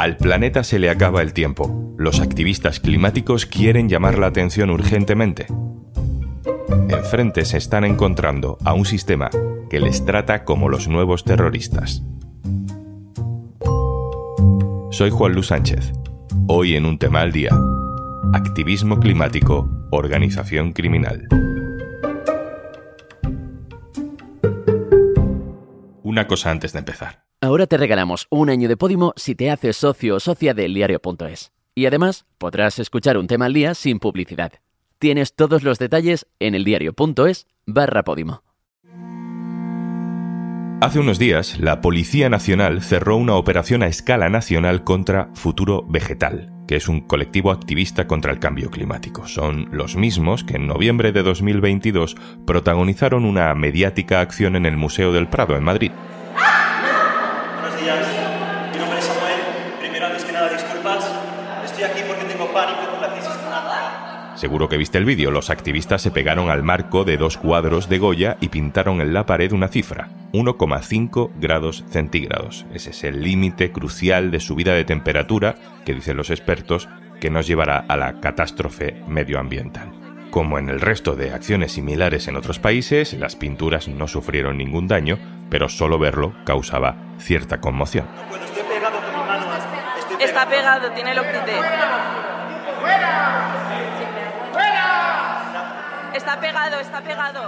Al planeta se le acaba el tiempo. Los activistas climáticos quieren llamar la atención urgentemente. Enfrente se están encontrando a un sistema que les trata como los nuevos terroristas. Soy Juan Luis Sánchez. Hoy en un tema al día. Activismo climático, organización criminal. Una cosa antes de empezar. Ahora te regalamos un año de Podimo si te haces socio o socia del diario.es. Y además podrás escuchar un tema al día sin publicidad. Tienes todos los detalles en eldiario.es barra Podimo. Hace unos días, la Policía Nacional cerró una operación a escala nacional contra Futuro Vegetal, que es un colectivo activista contra el cambio climático. Son los mismos que en noviembre de 2022 protagonizaron una mediática acción en el Museo del Prado, en Madrid. Seguro que viste el vídeo, los activistas se pegaron al marco de dos cuadros de Goya y pintaron en la pared una cifra, 1,5 grados centígrados. Ese es el límite crucial de subida de temperatura que dicen los expertos que nos llevará a la catástrofe medioambiental. Como en el resto de acciones similares en otros países, las pinturas no sufrieron ningún daño, pero solo verlo causaba cierta conmoción. Está pegado, tiene el Está pegado, está pegado,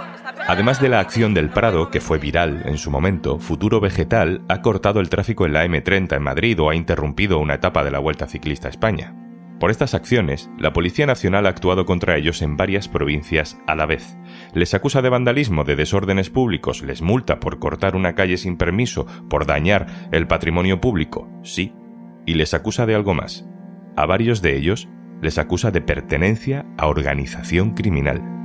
Además de la acción del Prado, que fue viral en su momento, Futuro Vegetal ha cortado el tráfico en la M30 en Madrid o ha interrumpido una etapa de la Vuelta Ciclista a España. Por estas acciones, la Policía Nacional ha actuado contra ellos en varias provincias a la vez. Les acusa de vandalismo, de desórdenes públicos, les multa por cortar una calle sin permiso, por dañar el patrimonio público, sí, y les acusa de algo más. A varios de ellos les acusa de pertenencia a organización criminal.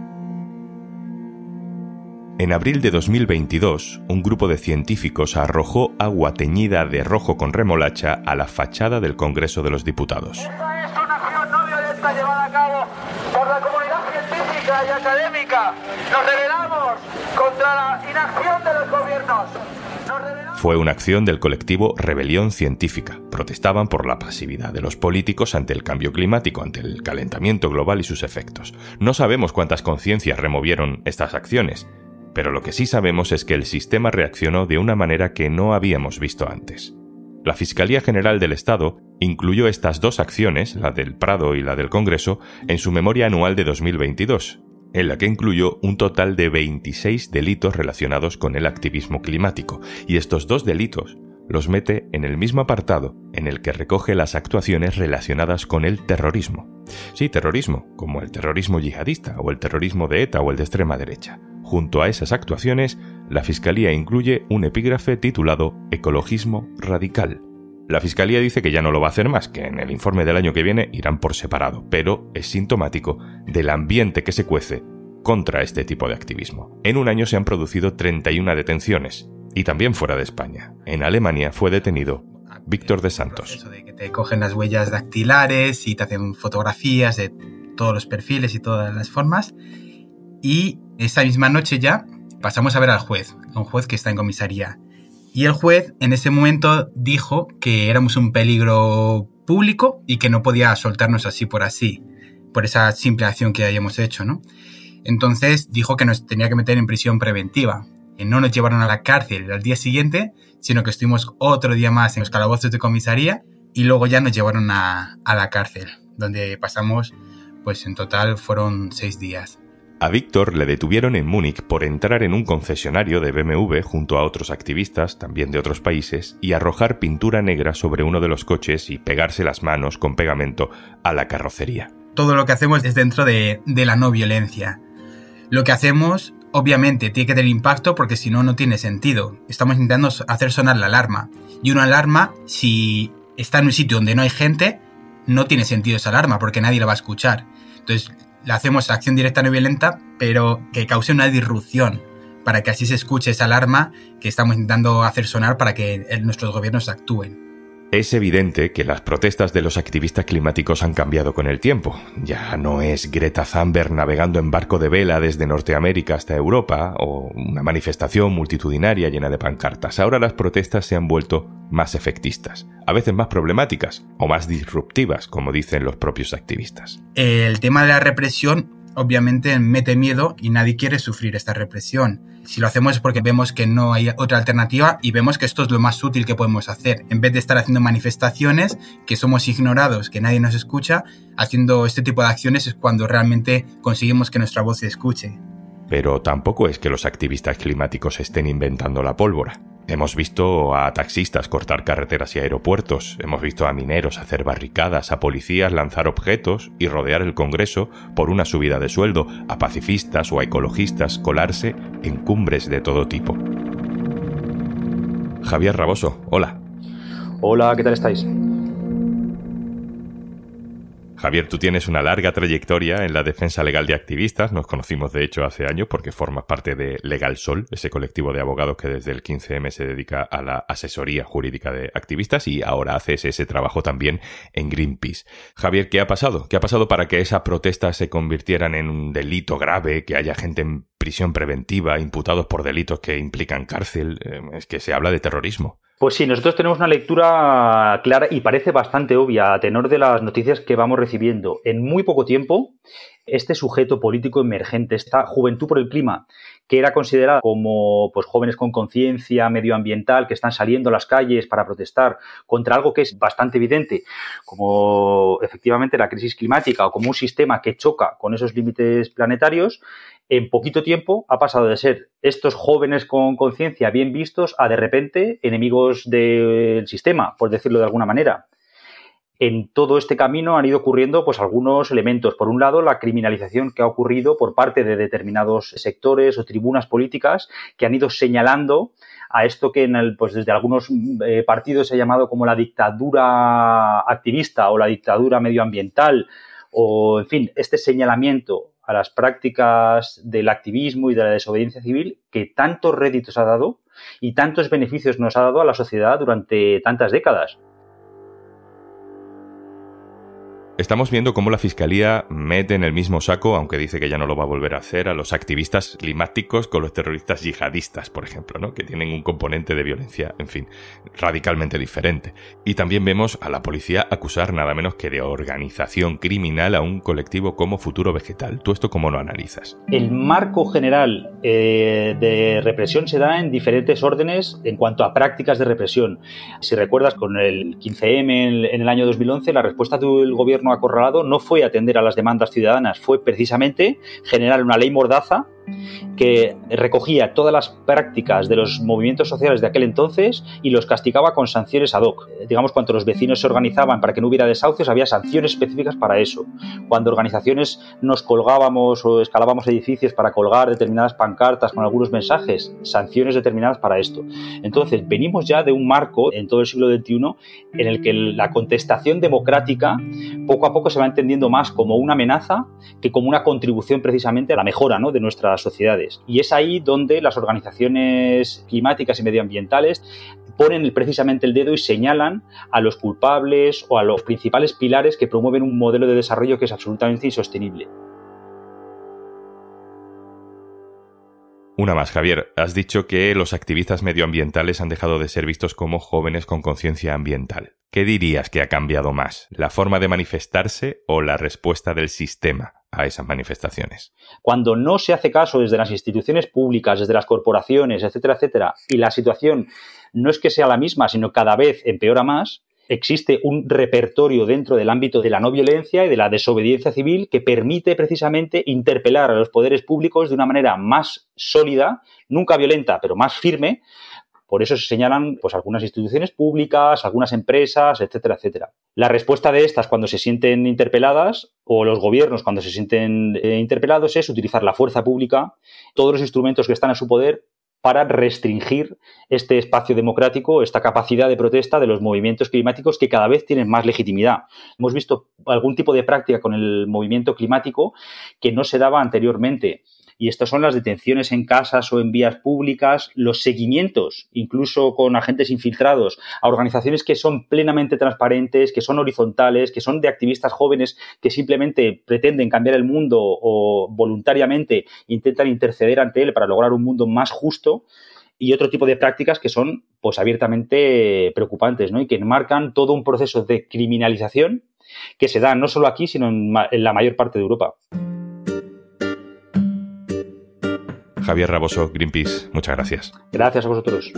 En abril de 2022, un grupo de científicos arrojó agua teñida de rojo con remolacha a la fachada del Congreso de los Diputados. Esta es una acción no violenta llevada a cabo por la comunidad científica y académica. Nos rebelamos contra la inacción de los gobiernos. Fue una acción del colectivo Rebelión Científica. Protestaban por la pasividad de los políticos ante el cambio climático, ante el calentamiento global y sus efectos. No sabemos cuántas conciencias removieron estas acciones, pero lo que sí sabemos es que el sistema reaccionó de una manera que no habíamos visto antes. La Fiscalía General del Estado incluyó estas dos acciones, la del Prado y la del Congreso, en su memoria anual de 2022, en la que incluyó un total de 26 delitos relacionados con el activismo climático, y estos dos delitos los mete en el mismo apartado en el que recoge las actuaciones relacionadas con el terrorismo. Sí, terrorismo, como el terrorismo yihadista o el terrorismo de ETA o el de extrema derecha. Junto a esas actuaciones, la Fiscalía incluye un epígrafe titulado Ecologismo Radical. La Fiscalía dice que ya no lo va a hacer más, que en el informe del año que viene irán por separado, pero es sintomático del ambiente que se cuece contra este tipo de activismo. En un año se han producido 31 detenciones, y también fuera de España. En Alemania fue detenido Víctor de Santos. Eso de que te cogen las huellas dactilares y te hacen fotografías de todos los perfiles y todas las formas. Y esa misma noche ya pasamos a ver al juez, un juez que está en comisaría. Y el juez en ese momento dijo que éramos un peligro público y que no podía soltarnos así por así, por esa simple acción que hayamos hecho, ¿no? Entonces dijo que nos tenía que meter en prisión preventiva. No nos llevaron a la cárcel al día siguiente, sino que estuvimos otro día más en los calabozos de comisaría y luego ya nos llevaron a, a la cárcel, donde pasamos, pues en total fueron seis días. A Víctor le detuvieron en Múnich por entrar en un concesionario de BMW junto a otros activistas, también de otros países, y arrojar pintura negra sobre uno de los coches y pegarse las manos con pegamento a la carrocería. Todo lo que hacemos es dentro de, de la no violencia. Lo que hacemos, obviamente, tiene que tener impacto porque si no, no tiene sentido. Estamos intentando hacer sonar la alarma. Y una alarma, si está en un sitio donde no hay gente, no tiene sentido esa alarma porque nadie la va a escuchar. Entonces, le hacemos acción directa no violenta, pero que cause una disrupción, para que así se escuche esa alarma que estamos intentando hacer sonar para que nuestros gobiernos actúen. Es evidente que las protestas de los activistas climáticos han cambiado con el tiempo. Ya no es Greta Thunberg navegando en barco de vela desde Norteamérica hasta Europa o una manifestación multitudinaria llena de pancartas. Ahora las protestas se han vuelto más efectistas, a veces más problemáticas o más disruptivas, como dicen los propios activistas. El tema de la represión obviamente mete miedo y nadie quiere sufrir esta represión. Si lo hacemos es porque vemos que no hay otra alternativa y vemos que esto es lo más útil que podemos hacer. En vez de estar haciendo manifestaciones, que somos ignorados, que nadie nos escucha, haciendo este tipo de acciones es cuando realmente conseguimos que nuestra voz se escuche. Pero tampoco es que los activistas climáticos estén inventando la pólvora. Hemos visto a taxistas cortar carreteras y aeropuertos, hemos visto a mineros hacer barricadas, a policías lanzar objetos y rodear el Congreso por una subida de sueldo, a pacifistas o a ecologistas colarse en cumbres de todo tipo. Javier Raboso, hola. Hola, ¿qué tal estáis? Javier, tú tienes una larga trayectoria en la defensa legal de activistas. Nos conocimos, de hecho, hace años porque formas parte de Legal Sol, ese colectivo de abogados que desde el 15M se dedica a la asesoría jurídica de activistas y ahora haces ese trabajo también en Greenpeace. Javier, ¿qué ha pasado? ¿Qué ha pasado para que esas protestas se convirtieran en un delito grave, que haya gente en prisión preventiva, imputados por delitos que implican cárcel? Eh, es que se habla de terrorismo. Pues sí, nosotros tenemos una lectura clara y parece bastante obvia a tenor de las noticias que vamos recibiendo. En muy poco tiempo, este sujeto político emergente, esta Juventud por el Clima, que era considerada como pues, jóvenes con conciencia medioambiental que están saliendo a las calles para protestar contra algo que es bastante evidente, como efectivamente la crisis climática o como un sistema que choca con esos límites planetarios, en poquito tiempo ha pasado de ser estos jóvenes con conciencia bien vistos a de repente enemigos del sistema, por decirlo de alguna manera. En todo este camino han ido ocurriendo pues algunos elementos. Por un lado, la criminalización que ha ocurrido por parte de determinados sectores o tribunas políticas que han ido señalando a esto que en pues desde algunos eh, partidos se ha llamado como la dictadura activista o la dictadura medioambiental o en fin, este señalamiento a las prácticas del activismo y de la desobediencia civil que tantos réditos ha dado y tantos beneficios nos ha dado a la sociedad durante tantas décadas. Estamos viendo cómo la Fiscalía mete en el mismo saco, aunque dice que ya no lo va a volver a hacer, a los activistas climáticos con los terroristas yihadistas, por ejemplo, ¿no? que tienen un componente de violencia, en fin, radicalmente diferente. Y también vemos a la policía acusar nada menos que de organización criminal a un colectivo como Futuro Vegetal. ¿Tú esto cómo lo analizas? El marco general eh, de represión se da en diferentes órdenes en cuanto a prácticas de represión. Si recuerdas, con el 15M en, el año 2011, la respuesta del acorralado no fue atender a las demandas ciudadanas, fue precisamente generar una ley mordaza que recogía todas las prácticas de los movimientos sociales de aquel entonces y los castigaba con sanciones ad hoc. Digamos, cuando los vecinos se organizaban para que no hubiera desahucios, había sanciones específicas para eso. Cuando organizaciones nos colgábamos o escalábamos edificios para colgar determinadas pancartas con algunos mensajes, sanciones determinadas para esto. Entonces, venimos ya de un marco en todo el siglo XXI en el que la contestación democrática poco a poco se va entendiendo más como una amenaza que como una contribución precisamente a la mejora ¿no? de sociedades. Y es ahí donde las organizaciones climáticas y medioambientales ponen precisamente el dedo y señalan a los culpables o a los principales pilares que promueven un modelo de desarrollo que es absolutamente insostenible. Una más, Javier. Has dicho que los activistas medioambientales han dejado de ser vistos como jóvenes con conciencia ambiental. ¿Qué dirías que ha cambiado más? ¿La forma de manifestarse o la respuesta del sistema a esas manifestaciones? Cuando no se hace caso desde las instituciones públicas, desde las corporaciones, etcétera, etcétera, y la situación no es que sea la misma, sino cada vez empeora más, existe un repertorio dentro del ámbito de la no violencia y de la desobediencia civil que permite precisamente interpelar a los poderes públicos de una manera más sólida, nunca violenta, pero más firme. Por eso se señalan pues, algunas instituciones públicas, algunas empresas, etcétera, etcétera. La respuesta de estas cuando se sienten interpeladas, o los gobiernos cuando se sienten eh, interpelados, es utilizar la fuerza pública, todos los instrumentos que están a su poder para restringir este espacio democrático, esta capacidad de protesta de los movimientos climáticos que cada vez tienen más legitimidad. Hemos visto algún tipo de práctica con el movimiento climático que no se daba anteriormente. Y estas son las detenciones en casas o en vías públicas, los seguimientos, incluso con agentes infiltrados, a organizaciones que son plenamente transparentes, que son horizontales, que son de activistas jóvenes que simplemente pretenden cambiar el mundo o voluntariamente intentan interceder ante él para lograr un mundo más justo y otro tipo de prácticas que son pues abiertamente preocupantes ¿no? y que enmarcan todo un proceso de criminalización que se da no solo aquí, sino en, la mayor parte de Europa. Javier Raboso, Greenpeace, muchas gracias. Gracias a vosotros.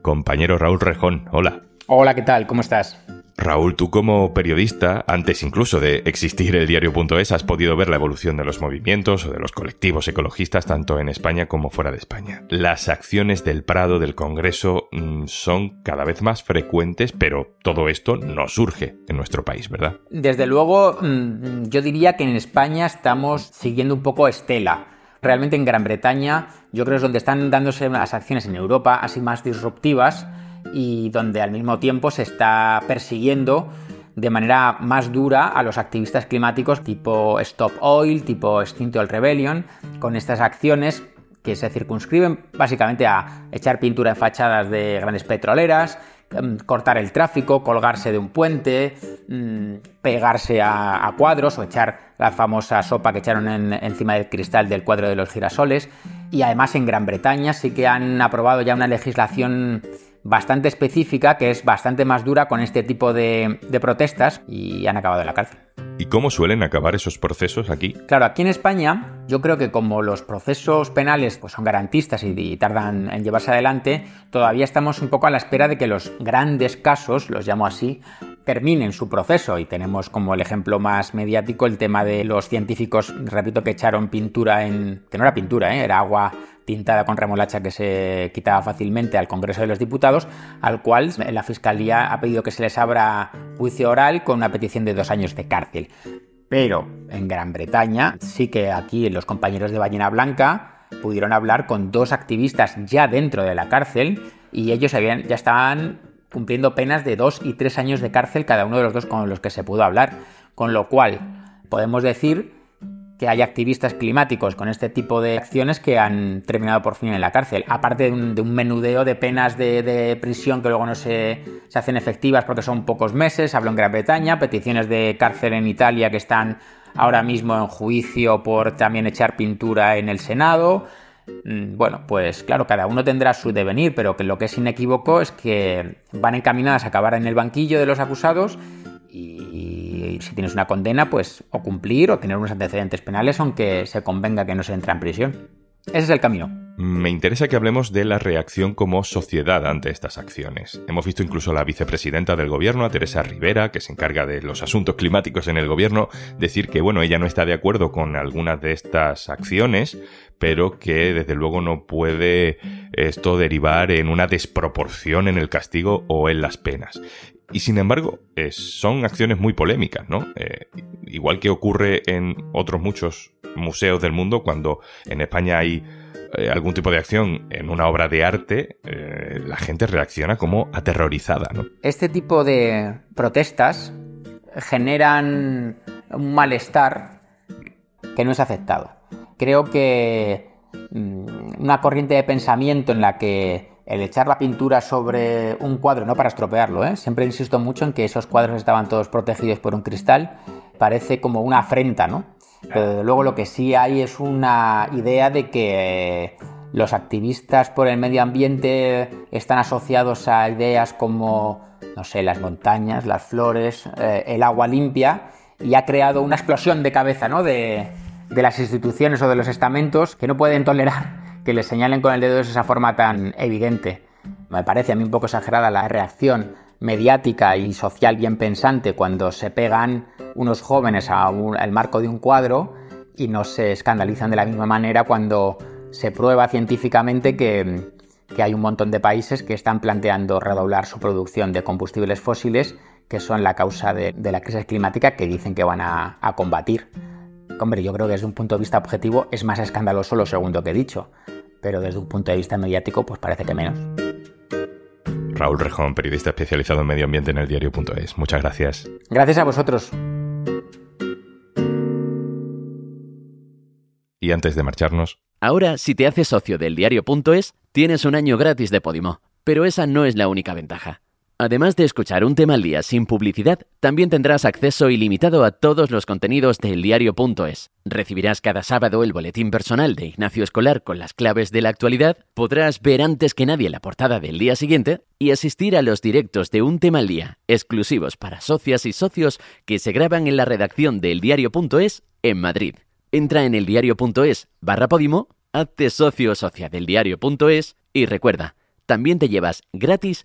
Compañero Raúl Rejón, hola. Hola, ¿qué tal? ¿Cómo estás? Raúl, tú como periodista, antes incluso de existir el diario.es, has podido ver la evolución de los movimientos o de los colectivos ecologistas tanto en España como fuera de España. Las acciones del Prado, del Congreso, mm, son cada vez más frecuentes, pero todo esto no surge en nuestro país, ¿verdad? Desde luego, mm, yo diría que en España estamos siguiendo un poco Estela. Realmente en Gran Bretaña, yo creo que es donde están dándose las acciones en Europa así más disruptivas y donde al mismo tiempo se está persiguiendo de manera más dura a los activistas climáticos tipo Stop Oil, tipo Extinct Rebellion, con estas acciones que se circunscriben básicamente a echar pintura en fachadas de grandes petroleras, cortar el tráfico, colgarse de un puente, mm, pegarse a, cuadros o echar la famosa sopa que echaron encima del cristal del cuadro de los girasoles. Y además en Gran Bretaña sí que han aprobado ya una legislación bastante específica, que es bastante más dura con este tipo de, protestas y han acabado en la cárcel. ¿Y cómo suelen acabar esos procesos aquí? Claro, aquí en España yo creo que como los procesos penales pues, son garantistas y, tardan en llevarse adelante, todavía estamos un poco a la espera de que los grandes casos, los llamo así, terminen su proceso. Y tenemos como el ejemplo más mediático el tema de los científicos, repito, que echaron pintura en... que no era pintura, ¿eh? era agua tintada con remolacha que se quitaba fácilmente al Congreso de los Diputados, al cual la Fiscalía ha pedido que se les abra juicio oral con una petición de dos años de cárcel. Pero en Gran Bretaña sí que aquí los compañeros de Ballena Blanca pudieron hablar con dos activistas ya dentro de la cárcel y ellos habían, ya estaban cumpliendo penas de dos y tres años de cárcel cada uno de los dos con los que se pudo hablar. Con lo cual podemos decir que hay activistas climáticos con este tipo de acciones que han terminado por fin en la cárcel, aparte de un, menudeo de penas de, prisión que luego no se, se, hacen efectivas porque son pocos meses, hablo en Gran Bretaña, peticiones de cárcel en Italia que están ahora mismo en juicio por también echar pintura en el Senado. Mm, bueno, pues claro, cada uno tendrá su devenir, pero que lo que es inequívoco es que van encaminadas a acabar en el banquillo de los acusados y si tienes una condena, pues o cumplir o tener unos antecedentes penales, aunque se convenga que no se entra en prisión. Ese es el camino. Me interesa que hablemos de la reacción como sociedad ante estas acciones. Hemos visto incluso a la vicepresidenta del gobierno, a Teresa Rivera, que se encarga de los asuntos climáticos en el gobierno, decir que, bueno, ella no está de acuerdo con algunas de estas acciones, pero que desde luego no puede esto derivar en una desproporción en el castigo o en las penas. Y sin embargo, eh, son acciones muy polémicas, ¿no? Eh, igual que ocurre en otros muchos museos del mundo, cuando en España hay eh, algún tipo de acción en una obra de arte, la gente reacciona como aterrorizada. Este tipo de protestas generan un malestar que no es aceptado. Creo que mm, una corriente de pensamiento en la que el echar la pintura sobre un cuadro, no para estropearlo, ¿eh? siempre insisto mucho en que esos cuadros estaban todos protegidos por un cristal, parece como una afrenta, ¿no? Pero luego lo que sí hay es una idea de que los activistas por el medio ambiente están asociados a ideas como, no sé, las montañas, las flores, eh, el agua limpia, y ha creado una explosión de cabeza, ¿no? De, de las instituciones o de los estamentos que no pueden tolerar que le señalen con el dedo de esa forma tan evidente. Me parece a mí un poco exagerada la reacción mediática y social bien pensante cuando se pegan unos jóvenes al marco de un cuadro y no se escandalizan de la misma manera cuando se prueba científicamente que, hay un montón de países que están planteando redoblar su producción de combustibles fósiles que son la causa de, la crisis climática que dicen que van a, a combatir. Hombre, yo creo que desde un punto de vista objetivo es más escandaloso lo segundo que he dicho pero desde un punto de vista mediático pues parece que menos. Raúl Rejón, periodista especializado en medio ambiente en el diario.es. Muchas gracias. Gracias a vosotros. Y antes de marcharnos, Ahora, si te haces socio del diario.es, tienes un año gratis de Podimo. Pero esa no es la única ventaja. Además de escuchar un tema al día sin publicidad, también tendrás acceso ilimitado a todos los contenidos del diario.es. Recibirás cada sábado el boletín personal de Ignacio Escolar con las claves de la actualidad, podrás ver antes que nadie la portada del día siguiente y asistir a los directos de un tema al día, exclusivos para socias y socios que se graban en la redacción del diario.es en Madrid. Entra en eldiario.es barra Podimo, hazte socio o socia del diario.es y recuerda, también te llevas gratis